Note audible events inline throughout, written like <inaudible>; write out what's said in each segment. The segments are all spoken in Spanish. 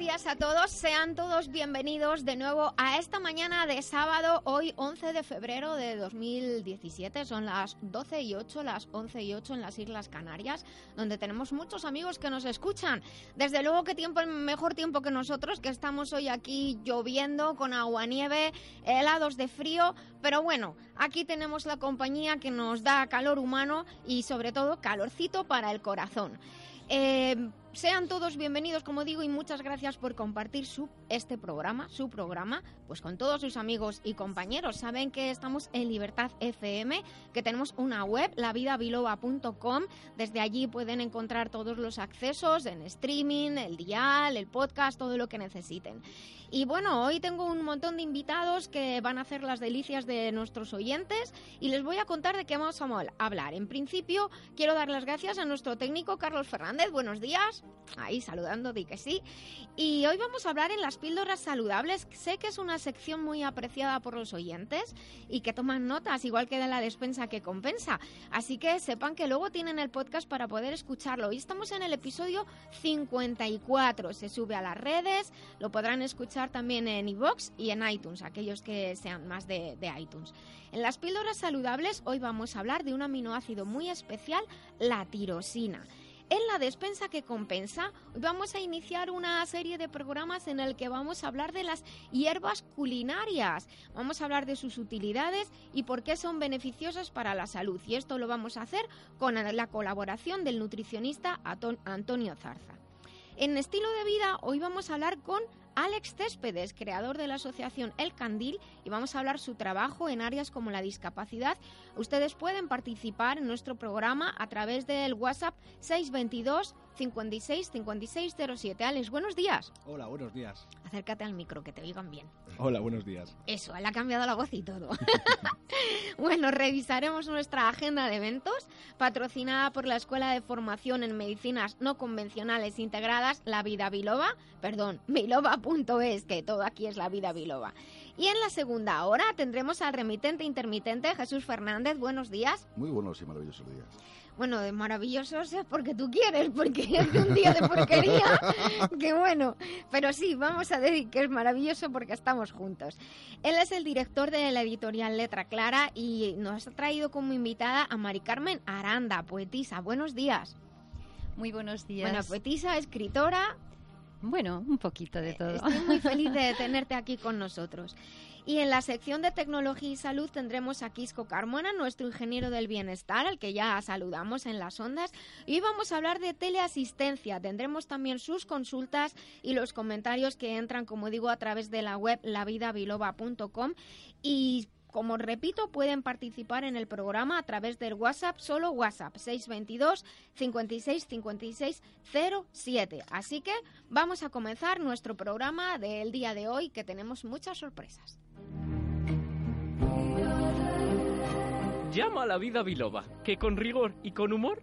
Días a todos, sean todos bienvenidos de nuevo a esta mañana de sábado, hoy 11 de febrero de 2017, son las 12 y 8, las 11 y 8 en las Islas Canarias, donde tenemos muchos amigos que nos escuchan. Desde luego que tiempo, mejor tiempo que nosotros, que estamos hoy aquí lloviendo con agua nieve, helados de frío, pero bueno, aquí tenemos la compañía que nos da calor humano y sobre todo calorcito para el corazón. Eh, sean todos bienvenidos, como digo, y muchas gracias por compartir su, este programa, su programa, pues con todos sus amigos y compañeros. Saben que estamos en Libertad FM, que tenemos una web, lavidabiloba.com. Desde allí pueden encontrar todos los accesos en streaming, el dial, el podcast, todo lo que necesiten. Y bueno, hoy tengo un montón de invitados que van a hacer las delicias de nuestros oyentes y les voy a contar de qué vamos a hablar. En principio, quiero dar las gracias a nuestro técnico Carlos Fernández. Buenos días. Ahí saludando, di que sí. Y hoy vamos a hablar en las píldoras saludables. Sé que es una sección muy apreciada por los oyentes y que toman notas, igual que de la despensa que compensa. Así que sepan que luego tienen el podcast para poder escucharlo. Hoy estamos en el episodio 54. Se sube a las redes, lo podrán escuchar también en iVoox y en iTunes, aquellos que sean más de, de iTunes. En las píldoras saludables hoy vamos a hablar de un aminoácido muy especial, la tirosina. En la despensa que compensa, vamos a iniciar una serie de programas en el que vamos a hablar de las hierbas culinarias. Vamos a hablar de sus utilidades y por qué son beneficiosas para la salud. Y esto lo vamos a hacer con la colaboración del nutricionista Antonio Zarza. En estilo de vida, hoy vamos a hablar con Alex Céspedes, creador de la asociación El Candil, y vamos a hablar su trabajo en áreas como la discapacidad. Ustedes pueden participar en nuestro programa a través del WhatsApp 622 56 56 07. Alex, buenos días. Hola, buenos días. Acércate al micro, que te oigan bien. Hola, buenos días. Eso, él ha cambiado la voz y todo. <laughs> bueno, revisaremos nuestra agenda de eventos, patrocinada por la Escuela de Formación en Medicinas No Convencionales Integradas, La Vida Biloba, perdón, biloba.es, que todo aquí es La Vida Biloba. Y en la segunda hora tendremos al remitente intermitente Jesús Fernández. Buenos días. Muy buenos y maravillosos días. Bueno, de maravillosos es porque tú quieres, porque <laughs> es un día de porquería. <laughs> que bueno, pero sí, vamos a decir que es maravilloso porque estamos juntos. Él es el director de la editorial Letra Clara y nos ha traído como invitada a Mari Carmen Aranda, poetisa. Buenos días. Muy buenos días. Bueno, poetisa, escritora, bueno, un poquito de todo. Estoy muy feliz de <laughs> tenerte aquí con nosotros. Y en la sección de tecnología y salud tendremos a Quisco Carmona, nuestro ingeniero del bienestar, al que ya saludamos en las ondas. Y vamos a hablar de teleasistencia. Tendremos también sus consultas y los comentarios que entran, como digo, a través de la web lavidabiloba.com. Y como repito, pueden participar en el programa a través del WhatsApp, solo WhatsApp 622 56 56 07. Así que vamos a comenzar nuestro programa del día de hoy que tenemos muchas sorpresas. Llama a la vida biloba, que con rigor y con humor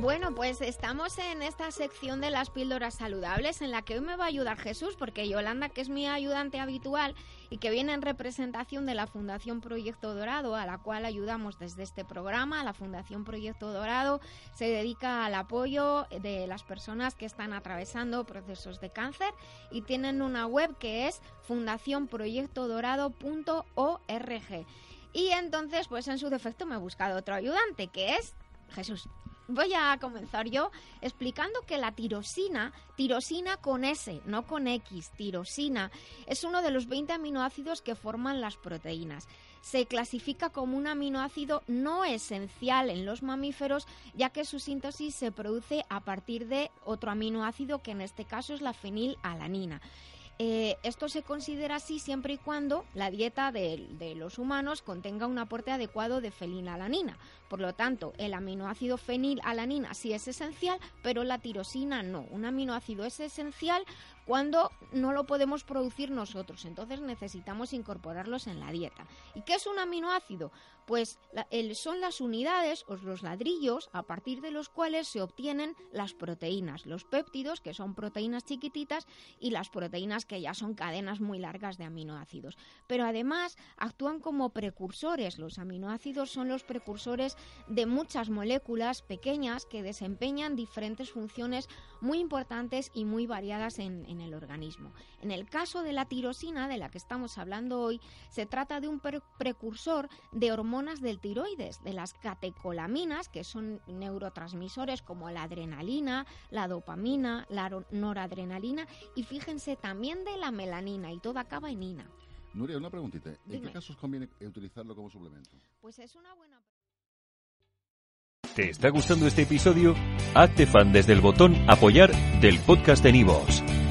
Bueno, pues estamos en esta sección de las píldoras saludables en la que hoy me va a ayudar Jesús porque Yolanda, que es mi ayudante habitual y que viene en representación de la Fundación Proyecto Dorado, a la cual ayudamos desde este programa, la Fundación Proyecto Dorado se dedica al apoyo de las personas que están atravesando procesos de cáncer y tienen una web que es fundacionproyectodorado.org. Y entonces, pues en su defecto me he buscado otro ayudante, que es Jesús voy a comenzar yo explicando que la tirosina, tirosina con S, no con X, tirosina, es uno de los 20 aminoácidos que forman las proteínas. Se clasifica como un aminoácido no esencial en los mamíferos, ya que su síntesis se produce a partir de otro aminoácido que en este caso es la fenilalanina. Eh, esto se considera así siempre y cuando la dieta de, de, los humanos contenga un aporte adecuado de fenilalanina. Por lo tanto, el aminoácido fenilalanina sí es esencial, pero la tirosina no. Un aminoácido es esencial cuando no lo podemos producir nosotros. Entonces necesitamos incorporarlos en la dieta. ¿Y qué es un aminoácido? Pues son las unidades o los ladrillos a partir de los cuales se obtienen las proteínas, los péptidos, que son proteínas chiquititas, y las proteínas que ya son cadenas muy largas de aminoácidos. Pero además actúan como precursores. Los aminoácidos son los precursores de muchas moléculas pequeñas que desempeñan diferentes funciones muy importantes y muy variadas en, en el organismo. En el caso de la tirosina, de la que estamos hablando hoy, se trata de un precursor de hormonas del tiroides, de las catecolaminas, que son neurotransmisores como la adrenalina, la dopamina, la noradrenalina y fíjense también de la melanina y todo acaba en ina. Nuria, una preguntita. ¿En qué casos conviene utilizarlo como suplemento? Pues es una buena ¿Te está gustando este episodio? Hazte fan desde el botón apoyar del podcast de Nivos.